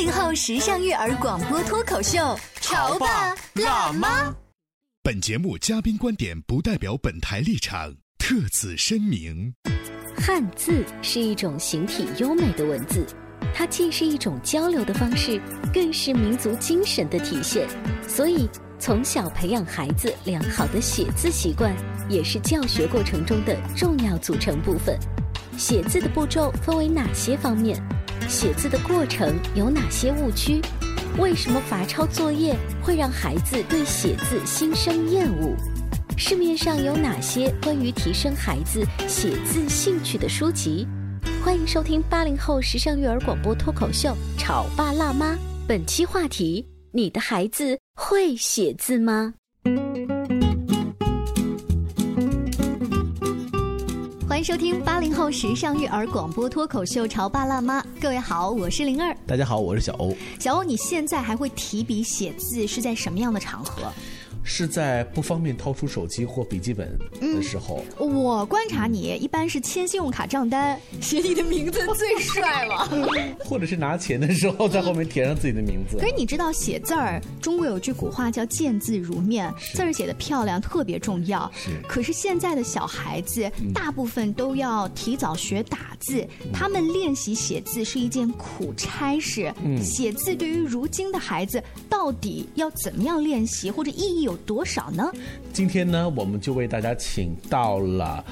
八零后时尚育儿广播脱口秀，潮爸辣妈。本节目嘉宾观点不代表本台立场，特此声明。汉字是一种形体优美的文字，它既是一种交流的方式，更是民族精神的体现。所以，从小培养孩子良好的写字习惯，也是教学过程中的重要组成部分。写字的步骤分为哪些方面？写字的过程有哪些误区？为什么罚抄作业会让孩子对写字心生厌恶？市面上有哪些关于提升孩子写字兴趣的书籍？欢迎收听八零后时尚育儿广播脱口秀《潮爸辣妈》。本期话题：你的孩子会写字吗？迎收听八零后时尚育儿广播脱口秀《潮爸辣妈》。各位好，我是灵儿。大家好，我是小欧。小欧，你现在还会提笔写字是在什么样的场合？是在不方便掏出手机或笔记本的时候。我观察你一般是签信用卡账单，写你的名字最帅了。或者是拿钱的时候，在后面填上自己的名字。可是你知道写字儿，中国有句古话叫“见字如面”，字儿写的漂亮特别重要。是。可是现在的小孩子大部分都要提早学打字，他们练习写字是一件苦差事。嗯。写字对于如今的孩子，到底要怎么样练习，或者意义有多少呢？今天呢，我们就为大家请到了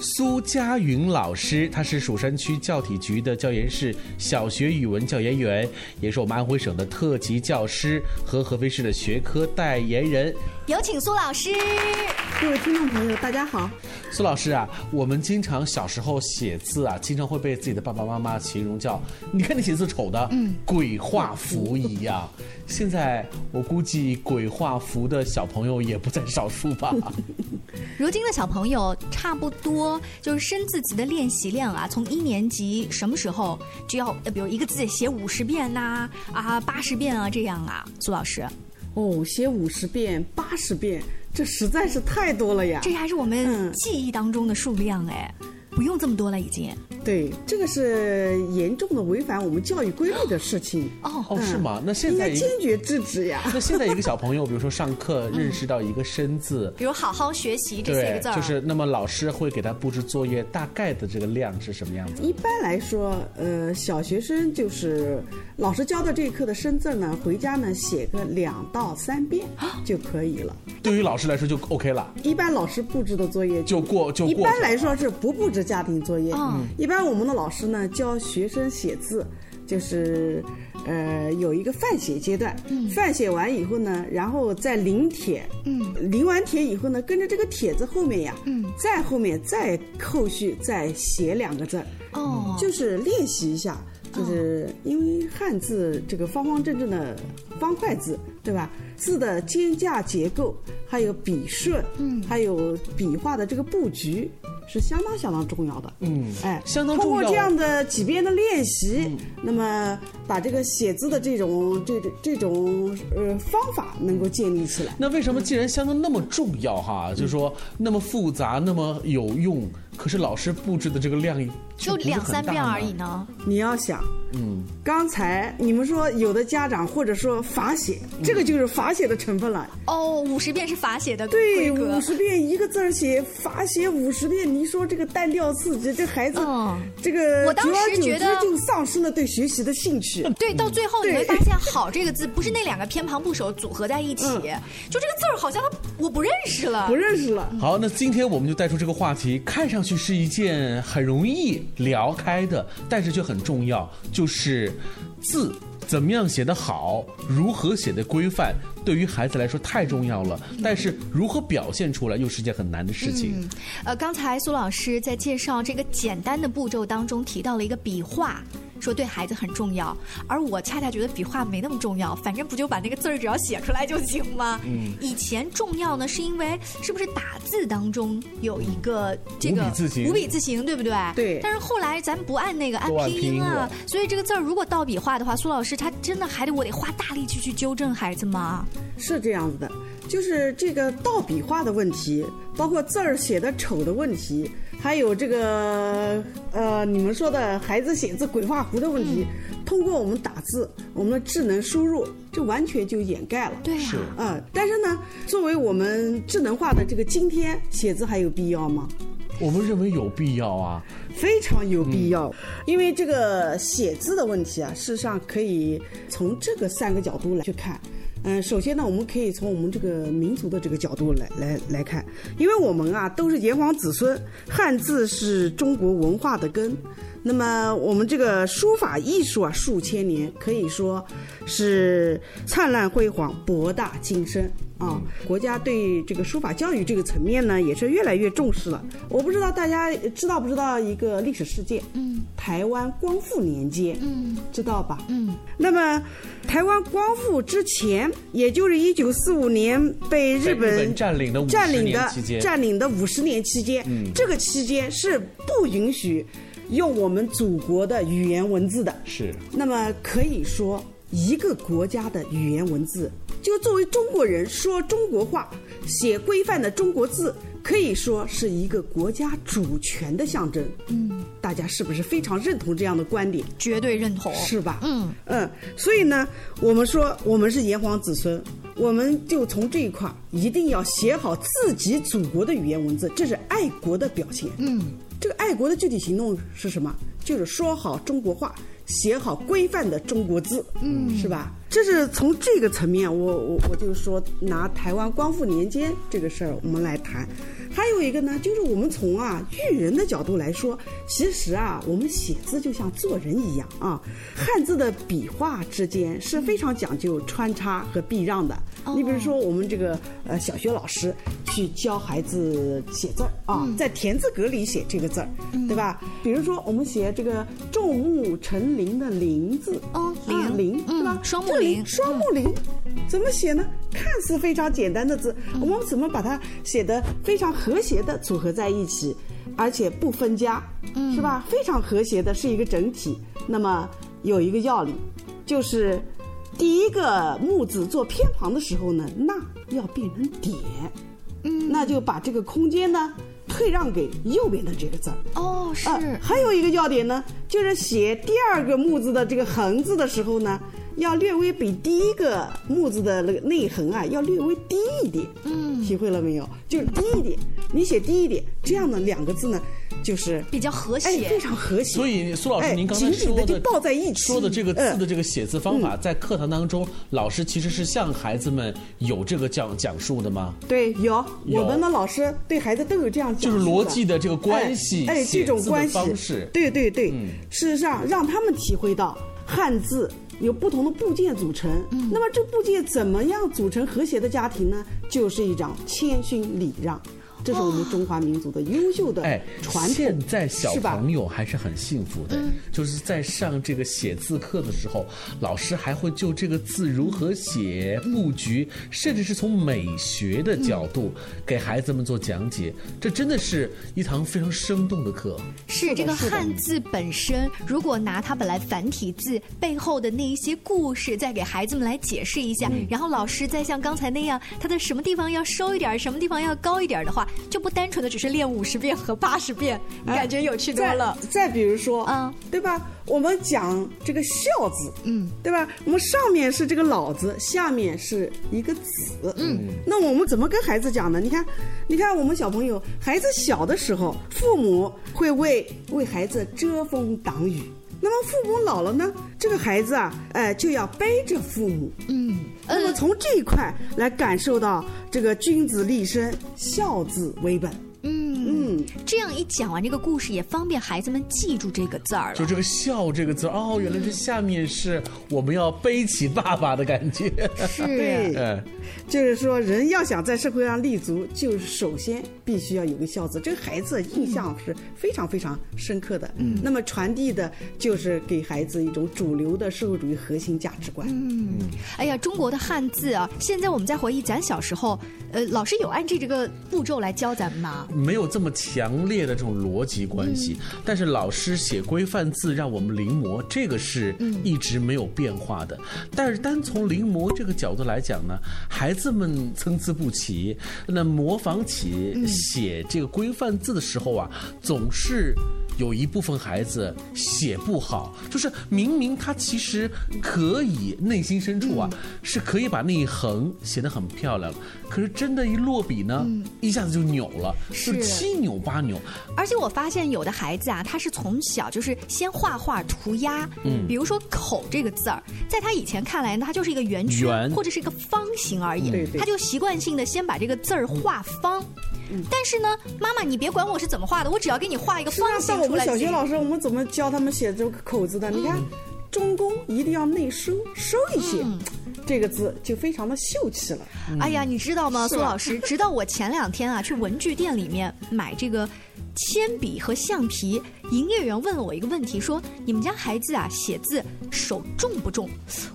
苏佳云老师，他是蜀山区教体局的教研室小学语文教研员，也是我们安徽省的特级教师和合肥市的学科代言人。有请苏老师。各位听众朋友，大家好。苏老师啊，我们经常小时候写字啊，经常会被自己的爸爸妈妈形容叫“你看你写字丑的，嗯，鬼画符一样”。现在我估计鬼画符的小朋友也不在少数吧。如今的小朋友差不多就是生字词的练习量啊，从一年级什么时候就要，比如一个字写五十遍呐，啊八十遍啊这样啊，苏老师。哦，写五十遍、八十遍，这实在是太多了呀！这还是我们记忆当中的数量哎，不用这么多了已经。对，这个是严重的违反我们教育规律的事情。哦哦，是吗？那现在应该坚决制止呀。那现在一个小朋友，比如说上课认识到一个生字，比如好好学习这四个字就是那么老师会给他布置作业，大概的这个量是什么样子？一般来说，呃，小学生就是老师教的这一课的生字呢，回家呢写个两到三遍就可以了。对于老师来说就 OK 了。一般老师布置的作业就过就过。一般来说是不布置家庭作业。嗯，一般。一般我们的老师呢教学生写字，就是，呃，有一个范写阶段，范写完以后呢，然后再临帖，临完帖以后呢，跟着这个帖子后面呀，再后面再后续再写两个字，哦，就是练习一下，就是因为汉字这个方方正正的方块字，对吧？字的间架结构，还有笔顺，嗯，还有笔画的这个布局。是相当相当重要的，嗯，哎，相当重要。通过这样的几遍的练习，那么把这个写字的这种这种这种呃方法能够建立起来。那为什么既然相当那么重要哈，就是说那么复杂那么有用，可是老师布置的这个量就两三遍而已呢。你要想，嗯，刚才你们说有的家长或者说罚写，这个就是罚写的成分了。哦，五十遍是罚写的对，五十遍一个字儿写，罚写五十遍。你说这个单调刺激，这孩子，嗯这个我当时觉得就丧失了对学习的兴趣。对，到最后你会发现“好”这个字不是那两个偏旁部首组合在一起，嗯就这个字儿好像它我不认识了不。认识了，好，那今天我们就带出这个话题，看上去是一件很容易聊开的，但是却很重要，就是字怎么样写得好，如何写的规范，对于孩子来说太重要了。但是如何表现出来，又是件很难的事情。呃，刚才苏老师在介绍这个简单的步骤当中提到了一个笔画。说对孩子很重要，而我恰恰觉得笔画没那么重要，反正不就把那个字儿只要写出来就行吗？嗯，以前重要呢，是因为是不是打字当中有一个这个五笔字形五笔字形，对不对？对但是后来咱不按那个，按拼音啊拼音了，所以这个字儿如果倒笔画的话，苏老师他真的还得我得花大力气去纠正孩子吗？是这样子的，就是这个倒笔画的问题，包括字儿写的丑的问题，还有这个呃你们说的孩子写字鬼画符的问题，通过我们打字，我们的智能输入，这完全就掩盖了。对呀、是嗯，但是呢，作为我们智能化的这个今天，写字还有必要吗？我们认为有必要啊。非常有必要，因为这个写字的问题啊，事实上可以从这个三个角度来去看。嗯，首先呢，我们可以从我们这个民族的这个角度来来来看，因为我们啊都是炎黄子孙，汉字是中国文化的根。那么我们这个书法艺术啊，数千年可以说是灿烂辉煌、博大精深啊。国家对这个书法教育这个层面呢，也是越来越重视了。我不知道大家知道不知道一个历史事件？嗯，台湾光复年间，嗯，知道吧？嗯，那么台湾光复之前，也就是一九四五年被日本本占领的50占领的占领的五十年期间，这个期间是不允许用我们祖国的语言文字的。是，那么可以说，一个国家的语言文字，就作为中国人说中国话、写规范的中国字，可以说是一个国家主权的象征。嗯，大家是不是非常认同这样的观点？绝对认同。是吧？嗯嗯，所以呢，我们说我们是炎黄子孙，我们就从这一块儿一定要写好自己祖国的语言文字，这是爱国的表现。嗯，这个爱国的具体行动是什么？就是说好中国话，写好规范的中国字。嗯，是吧？这是从这个层面，我我我就说拿台湾光复年间这个事儿我们来谈。还有一个呢，就是我们从啊育人的角度来说，其实啊，我们写字就像做人一样啊，汉字的笔画之间是非常讲究穿插和避让的。你比如说，我们这个呃小学老师去教孩子写字儿啊，在田字格里写这个字儿，对吧？比如说我们写这个众目成林的林字，哦啊林林，嗯对吧？双木林双木林怎么写呢？看似非常简单的字，我们怎么把它写得非常和谐的组合在一起，而且不分家，是吧？非常和谐的是一个整体。那么有一个要领，就是第一个木字做偏旁的时候呢，捺要变成点，嗯，那就把这个空间呢退让给右边的这个字儿。哦，是、呃，还有一个要点呢，就是写第二个木字的这个横字的时候呢，要略微比第一个木字的那个内横啊，要略微低一点。嗯，体会了没有？就是低一点，你写低一点，这样呢两个字呢，就是比较和谐。哎，非常和谐。所以苏老师，哎您刚才紧紧说地就抱在一起说的这个字的嗯这个写字方法，在课堂当中，老师其实是向孩子们有这个讲讲述的吗？对，有有我们的老师对孩子都有这样讲就是逻辑的这个关系哎，哎这种关系方式对对对，嗯事实上让他们体会到汉字有不同的部件组成，嗯。那么这部件怎么样组成和谐的家庭呢？就是一张谦逊礼让，这是我们中华民族的优秀的哎，传统，现在小？朋友还是很幸福的，就是在上这个写字课的时候，老师还会就这个字如何写、布局，甚至是从美学的角度给孩子们做讲解。这真的是一堂非常生动的课。是这个汉字本身，如果拿它本来繁体字背后的那一些故事，再给孩子们来解释一下，然后老师再像刚才那样，它的什么地方要收一点儿，什么地方要高一点儿的话，就不单纯的只是练五十遍和八十遍，感觉有趣多了。再比如说，嗯，对吧？我们讲这个“孝”字，嗯，对吧？我们上面是这个“老”字，下面是一个“子”，嗯。那我们怎么跟孩子讲呢？你看，你看，我们小朋友孩子小的时候，父母会为为孩子遮风挡雨。那么父母老了呢，这个孩子啊，哎，就要背着父母。嗯，那么从这一块来感受到这个君子立身，孝字为本。嗯嗯，这样一讲完这个故事，也方便孩子们记住这个字儿。就这个“孝”这个字哦，原来这下面是我们要背起爸爸的感觉。是，对，就是说人要想在社会上立足，就是首先必须要有个“孝”字。这个孩子印象是非常非常深刻的。嗯，那么传递的就是给孩子一种主流的社会主义核心价值观。嗯，哎呀，中国的汉字啊，现在我们在回忆咱小时候，呃，老师有按这这个步骤来教咱们吗？没有这么强烈的这种逻辑关系，但是老师写规范字让我们临摹，这个是一直没有变化的。但是单从临摹这个角度来讲呢，孩子们参差不齐，那模仿起写这个规范字的时候啊，总是。有一部分孩子写不好，就是明明他其实可以内心深处啊是可以把那一横写得很漂亮，可是真的，一落笔呢，一下子就扭了，是。七扭八扭。而且我发现有的孩子啊，他是从小就是先画画涂鸦，嗯，比如说“口”这个字儿，在他以前看来呢，它就是一个圆圈或者是一个方形而已，他就习惯性的先把这个字儿画方。但是呢，妈妈，你别管我是怎么画的，我只要给你画一个方形出来。我们小学老师，我们怎么教他们写这个口字的？你看，中宫一定要内收，收一些，这个字就非常的秀气了。哎呀，你知道吗，苏老师？直到我前两天啊，去文具店里面买这个。铅笔和橡皮，营业员问了我一个问题，说：“你们家孩子啊，写字手重不重？”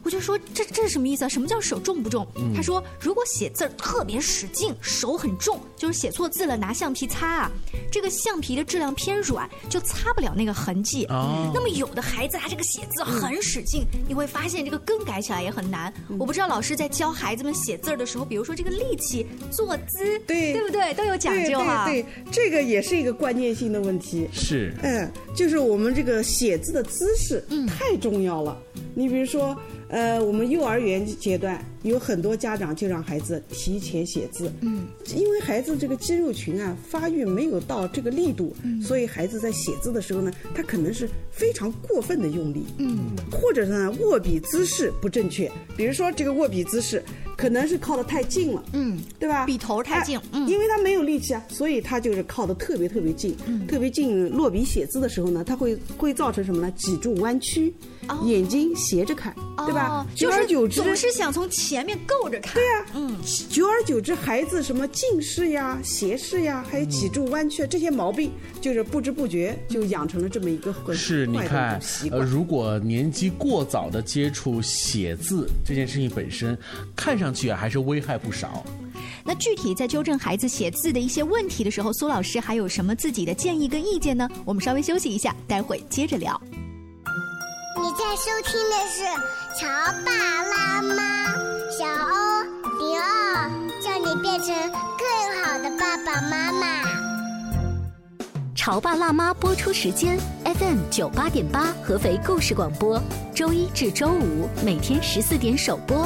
我就说：“这这是什么意思啊？什么叫手重不重？”他说：“如果写字特别使劲，手很重，就是写错字了，拿橡皮擦啊，这个橡皮的质量偏软，就擦不了那个痕迹。那么有的孩子他这个写字很使劲，你会发现这个更改起来也很难。我不知道老师在教孩子们写字的时候，比如说这个力气、坐姿，对对不对，都有讲究哈。对，这个也是一个关。关键性的问题是，嗯，就是我们这个写字的姿势太重要了。你比如说。呃，我们幼儿园阶段有很多家长就让孩子提前写字，嗯，因为孩子这个肌肉群啊发育没有到这个力度，所以孩子在写字的时候呢，他可能是非常过分的用力，嗯，或者呢握笔姿势不正确，比如说这个握笔姿势可能是靠得太近了，嗯，对吧？笔头太近，嗯，因为他没有力气啊，所以他就是靠得特别特别近，特别近落笔写字的时候呢，他会会造成什么呢？脊柱弯曲，眼睛斜着看，对吧？啊，久而久之总是想从前面够着看。对呀，嗯，久而久之，孩子什么近视呀、斜视呀，还有脊柱弯曲这些毛病，就是不知不觉就养成了这么一个很是，你看，呃，如果年纪过早的接触写字这件事情本身，看上去啊还是危害不少。那具体在纠正孩子写字的一些问题的时候，苏老师还有什么自己的建议跟意见呢？我们稍微休息一下，待会接着聊。你在收听的是《潮爸辣妈》，小欧零二，叫你变成更好的爸爸妈妈。《潮爸辣妈》播出时间：FM 九八点八，合肥故事广播，周一至周五每天十四点首播，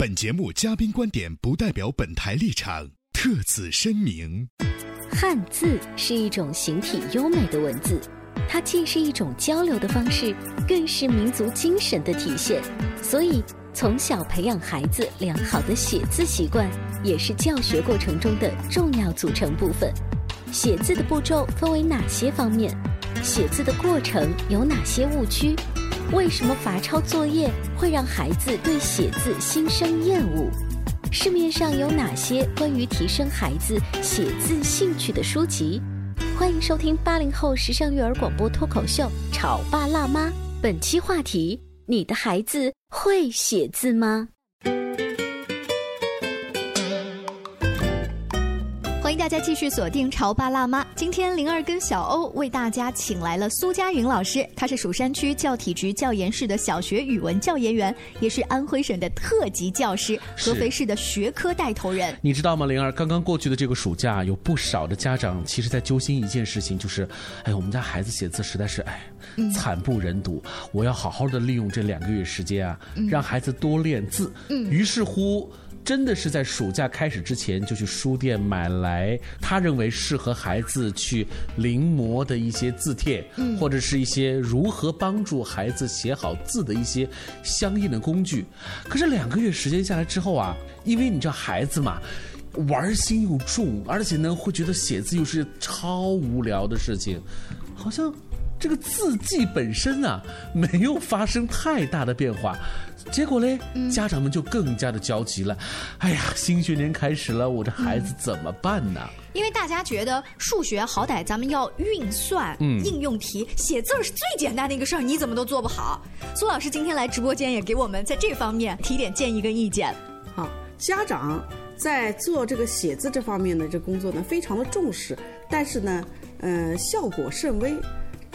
本节目嘉宾观点不代表本台立场，特此声明。汉字是一种形体优美的文字，它既是一种交流的方式，更是民族精神的体现，所以。从小培养孩子良好的写字习惯，也是教学过程中的重要组成部分。写字的步骤分为哪些方面？写字的过程有哪些误区？为什么罚抄作业会让孩子对写字心生厌恶？市面上有哪些关于提升孩子写字兴趣的书籍？欢迎收听八零后时尚育儿广播脱口秀《炒爸辣妈》。本期话题：你的孩子会写字吗？大家继续锁定《潮爸辣妈》。今天灵儿跟小欧为大家请来了苏佳云老师，他是蜀山区教体局教研室的小学语文教研员，也是安徽省的特级教师，合肥市的学科带头人。你知道吗，灵儿？刚刚过去的这个暑假，有不少的家长其实在揪心一件事情，就是，哎，我们家孩子写字实在是哎，惨不忍睹。我要好好的利用这两个月时间啊，让孩子多练字。嗯，于是乎。真的是在暑假开始之前就去书店买来他认为适合孩子去临摹的一些字帖，或者是一些如何帮助孩子写好字的一些相应的工具。可是两个月时间下来之后啊，因为你知道孩子嘛，玩心又重，而且呢会觉得写字又是超无聊的事情，好像。这个字迹本身啊，没有发生太大的变化，结果嘞，家长们就更加的焦急了。哎呀，新学年开始了，我这孩子怎么办呢？因为大家觉得数学好歹咱们要运算、应用题，写字是最简单的一个事儿，你怎么都做不好？苏老师今天来直播间也给我们在这方面提点建议跟意见。好，家长在做这个写字这方面的这工作呢，非常的重视，但是呢，呃，效果甚微。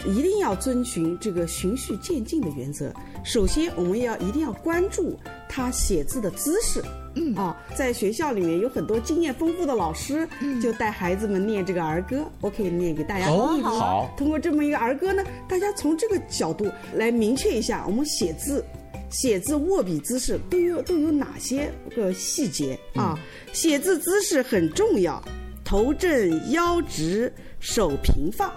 一定要遵循这个循序渐进的原则。首先，我们要一定要关注他写字的姿势。嗯啊，在学校里面有很多经验丰富的老师，就带孩子们念这个儿歌。我可以念给大家听一听。好，通过这么一个儿歌呢，大家从这个角度来明确一下，我们写字、写字握笔姿势都有都有哪些个细节啊？写字姿势很重要，头正腰直，手平放。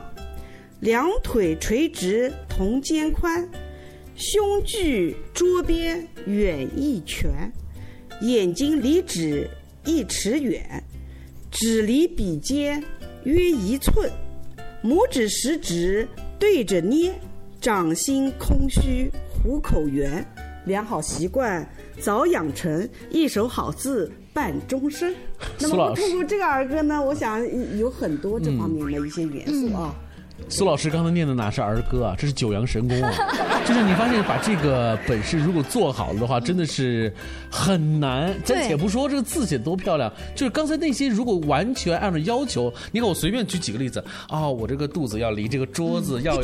两腿垂直同肩宽，胸距桌边远一拳，眼睛离指一尺远，指离笔尖约一寸，拇指食指对着捏，掌心空虚虎口圆，良好习惯早养成，一手好字伴终身。那么通过这个儿歌呢，我想有很多这方面的一些元素啊。苏老师刚才念的哪是儿歌啊？这是九阳神功啊！就是你发现把这个本事如果做好了的话，真的是很难。暂且不说这个字写多漂亮，就是刚才那些如果完全按照要求，你看我随便举几个例子啊，我这个肚子要离这个桌子要有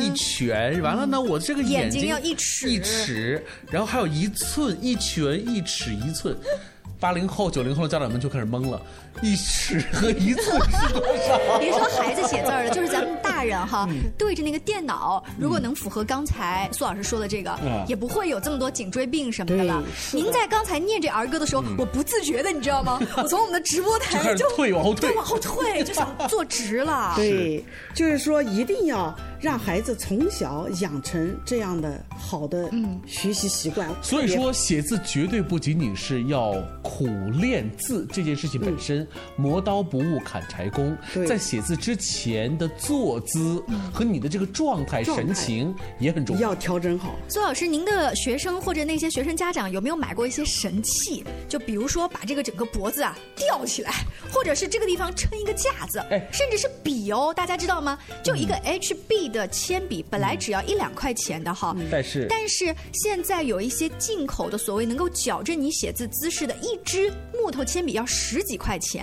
一拳，完了呢，我这个眼睛要一尺，一尺，然后还有一寸，一拳一尺一寸。八零后、九零后的家长们就开始懵了，一尺和一寸是多少？别说孩子写字了，就是咱们大人哈，对着那个电脑，如果能符合刚才苏老师说的这个，也不会有这么多颈椎病什么的了。您在刚才念这儿歌的时候，我不自觉的，你知道吗？我从我们的直播台就退往后退，往后退，就想坐直了。对，就是说一定要。让孩子从小养成这样的好的学习习惯。所以说，写字绝对不仅仅是要苦练字这件事情本身，磨刀不误砍柴工。在写字之前的坐姿和你的这个状态、神情也很重要，要调整好。苏老师，您的学生或者那些学生家长有没有买过一些神器？就比如说把这个整个脖子啊吊起来，或者是这个地方撑一个架子，哎，甚至是笔哦，大家知道吗？就一个 HB。的铅笔本来只要一两块钱的哈，但是但是现在有一些进口的所谓能够矫正你写字姿势的一支木头铅笔要十几块钱，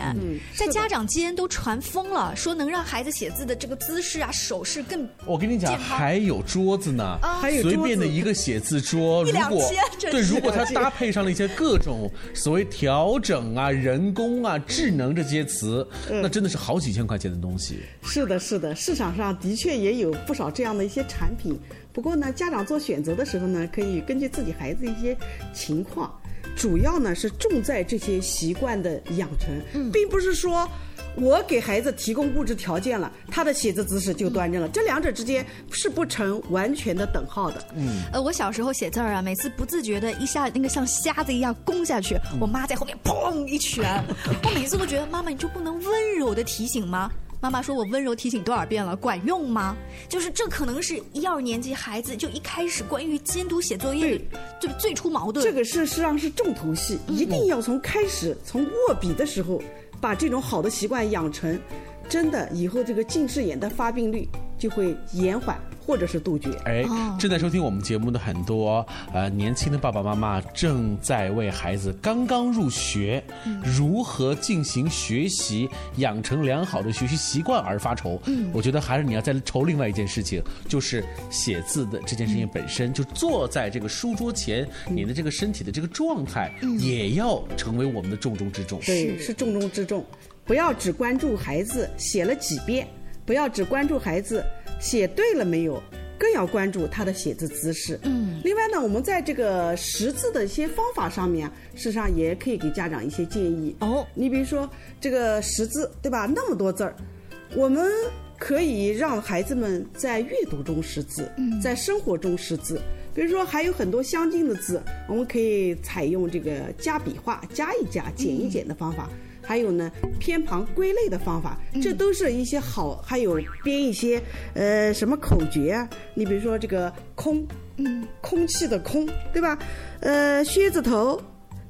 在家长间都传疯了，说能让孩子写字的这个姿势啊手势更。我跟你讲，还有桌子呢，还有随便的一个写字桌，如果对，如果它搭配上了一些各种所谓调整啊、人工啊、智能这些词，那真的是好几千块钱的东西。是的，是的，市场上的确也有。不少这样的一些产品，不过呢，家长做选择的时候呢，可以根据自己孩子一些情况，主要呢是重在这些习惯的养成，并不是说我给孩子提供物质条件了，他的写字姿势就端正了。这两者之间是不成完全的等号的。嗯，呃，我小时候写字儿啊，每次不自觉的一下那个像瞎子一样攻下去，我妈在后面砰一拳，我每次都觉得妈妈你就不能温柔的提醒吗？妈妈说：“我温柔提醒多少遍了，管用吗？就是这可能是一二年级孩子就一开始关于监督写作业就最初矛盾。这个事实际上是重头戏，一定要从开始从握笔的时候把这种好的习惯养成，真的以后这个近视眼的发病率就会延缓。”或者是杜绝。哎，正在收听我们节目的很多呃年轻的爸爸妈妈，正在为孩子刚刚入学，如何进行学习，养成良好的学习习惯而发愁。嗯，我觉得还是你要再愁另外一件事情，就是写字的这件事情本身，就坐在这个书桌前，你的这个身体的这个状态，也要成为我们的重中之重。对，是重中之重，不要只关注孩子写了几遍，不要只关注孩子。写对了没有？更要关注他的写字姿势。嗯，另外呢，我们在这个识字的一些方法上面，事实上也可以给家长一些建议。哦，你比如说这个识字，对吧？那么多字儿，我们可以让孩子们在阅读中识字，在生活中识字。比如说还有很多相近的字，我们可以采用这个加笔画、加一加、减一减的方法。还有呢，偏旁归类的方法，这都是一些好。还有编一些呃什么口诀啊？你比如说这个空，嗯，空气的空，对吧？呃，靴子头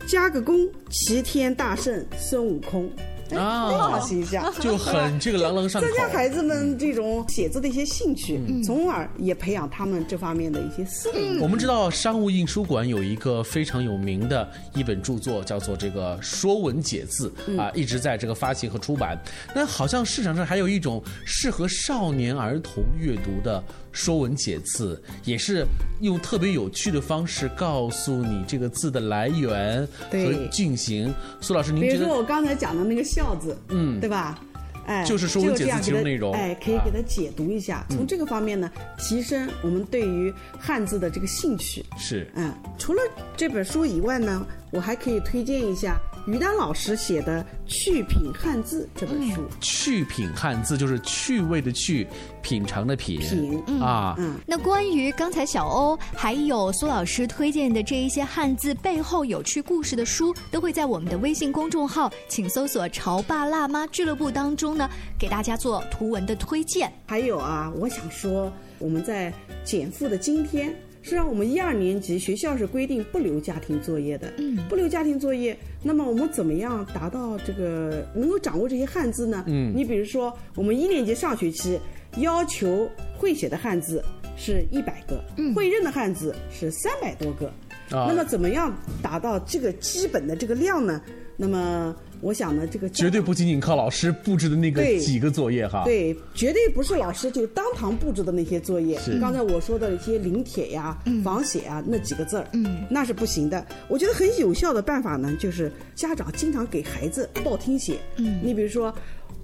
加个弓，齐天大圣孙悟空。啊，形象就很这个朗朗上口，增加孩子们这种写字的一些兴趣，从而也培养他们这方面的一些思维。我们知道商务印书馆有一个非常有名的一本著作，叫做这个《说文解字》啊，一直在这个发行和出版。那好像市场上还有一种适合少年儿童阅读的。说文解字也是用特别有趣的方式告诉你这个字的来源和进行。苏老师，您比如说我刚才讲的那个“孝”字，嗯，对吧？哎，就是说文解字其中内容。哎，可以给他解读一下，从这个方面呢，提升我们对于汉字的这个兴趣。是，嗯，除了这本书以外呢，我还可以推荐一下。于丹老师写的《趣品汉字》这本书，《趣品汉字》就是趣味的趣，品尝的品，品啊。嗯，那关于刚才小欧还有苏老师推荐的这一些汉字背后有趣故事的书，都会在我们的微信公众号，请搜索“潮爸辣妈俱乐部”当中呢，给大家做图文的推荐。还有啊，我想说，我们在减负的今天。实际上，我们一二年级学校是规定不留家庭作业的。嗯，不留家庭作业，那么我们怎么样达到这个能够掌握这些汉字呢？嗯，你比如说，我们一年级上学期要求会写的汉字是一百个，会认的汉字是三百多个。啊，那么怎么样达到这个基本的这个量呢？那么。我想呢，这个绝对不仅仅靠老师布置的那个几个作业哈。对，绝对不是老师就当堂布置的那些作业。是。刚才我说的一些临帖呀、仿写啊那几个字儿，嗯，那是不行的。我觉得很有效的办法呢，就是家长经常给孩子报听写。嗯。你比如说，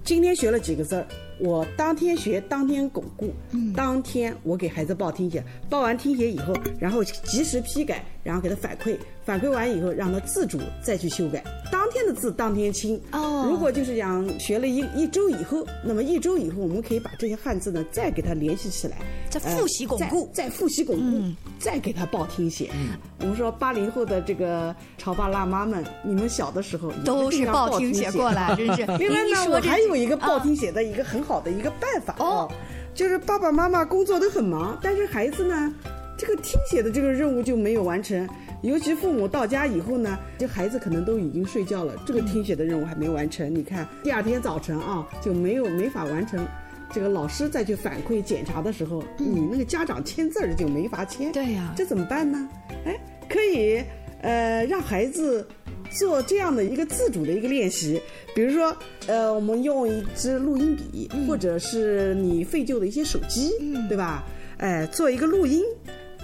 今天学了几个字儿，我当天学，当天巩固。嗯。当天我给孩子报听写，报完听写以后，然后及时批改，然后给他反馈。反馈完以后，让他自主再去修改。当天的字当天清。哦。如果就是讲学了一一周以后，那么一周以后，我们可以把这些汉字呢再给他联系起来，再复习巩固，再复习巩固，再给他报听写。嗯。我们说八零后的这个潮爸辣妈们，你们小的时候都是报听写过来，真是。另外呢，我还有一个报听写的一个很好的一个办法哦，就是爸爸妈妈工作都很忙，但是孩子呢，这个听写的这个任务就没有完成。尤其父母到家以后呢，这孩子可能都已经睡觉了，这个听写的任务还没完成。你看，第二天早晨啊，就没有没法完成。这个老师再去反馈检查的时候，你那个家长签字儿就没法签。对呀，这怎么办呢？哎，可以呃让孩子做这样的一个自主的一个练习，比如说呃，我们用一支录音笔，或者是你废旧的一些手机，对吧？哎，做一个录音。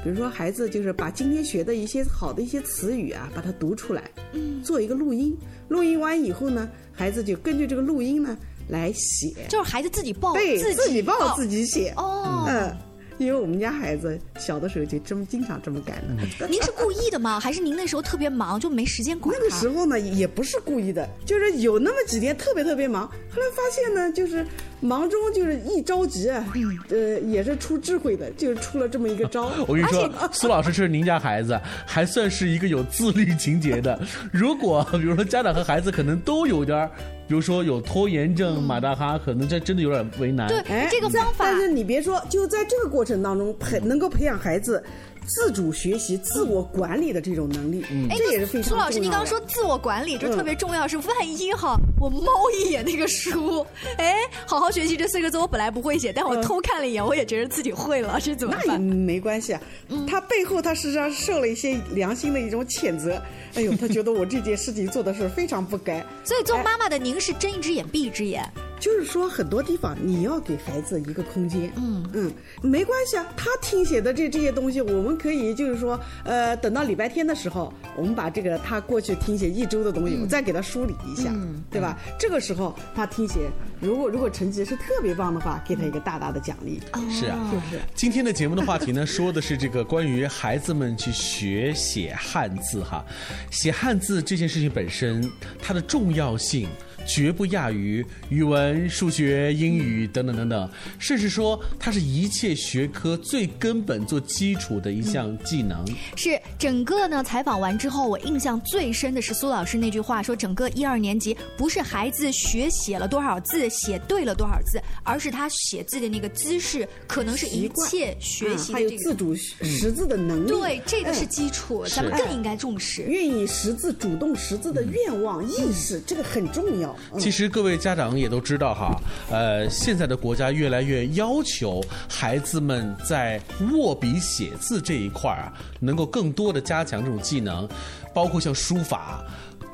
比如说，孩子就是把今天学的一些好的一些词语啊，把它读出来，嗯，做一个录音。录音完以后呢，孩子就根据这个录音呢来写，就是孩子自己报，对，自己报自己写。哦，嗯，因为我们家孩子小的时候就这么经常这么干的。您是故意的吗？还是您那时候特别忙就没时间管？那个时候呢也不是故意的，就是有那么几天特别特别忙，后来发现呢就是忙中就是一着急，呃也是出智慧的，就是出了这么一个招。我跟你说，苏老师是您家孩子，还算是一个有自律情节的。如果比如说家长和孩子可能都有点儿。比如说有拖延症，马大哈可能这真的有点为难。对，这个方法。但是你别说，就在这个过程当中培能够培养孩子。自主学习、自我管理的这种能力，嗯，这也是非常苏老师，您刚刚说自我管理，这特别重要。是万一哈，我猫一眼那个书，哎，好好学习这四个字，我本来不会写，但我偷看了一眼，我也觉得自己会了，这怎么办？那也没关系啊，他背后他实际上受了一些良心的一种谴责。哎呦，他觉得我这件事情做的是非常不该。所以做妈妈的，您是睁一只眼闭一只眼。就是说，很多地方你要给孩子一个空间。嗯嗯，没关系啊，他听写的这这些东西，我们可以就是说，呃，等到礼拜天的时候，我们把这个他过去听写一周的东西，我再给他梳理一下，对吧？这个时候他听写，如果如果成绩是特别棒的话，给他一个大大的奖励。是啊，是不是？今天的节目的话题呢，说的是这个关于孩子们去学写汉字哈，写汉字这件事情本身它的重要性。绝不亚于语文、数学、英语等等等等，甚至说它是一切学科最根本、做基础的一项技能。是整个呢采访完之后，我印象最深的是苏老师那句话，说整个一二年级不是孩子学写了多少字、写对了多少字，而是他写字的那个姿势，可能是一切学习还有自主识字的能力。对，这个是基础，咱们更应该重视。愿意识字、主动识字的愿望、意识，这个很重要。其实各位家长也都知道哈，呃，现在的国家越来越要求孩子们在握笔写字这一块儿啊，能够更多的加强这种技能，包括像书法。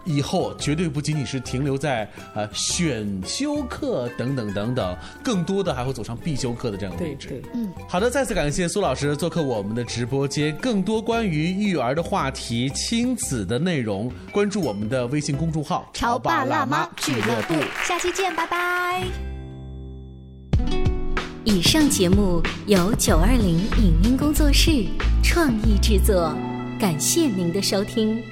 以后绝对不仅仅是停留在呃选修课等等等等，更多的还会走上必修课的这样的位置。嗯，好的，再次感谢苏老师做客我们的直播间。更多关于育儿的话题、亲子的内容，关注我们的微信公众号“潮爸辣妈俱乐部”。下期见，拜拜。以上节目由九二零影音工作室创意制作，感谢您的收听。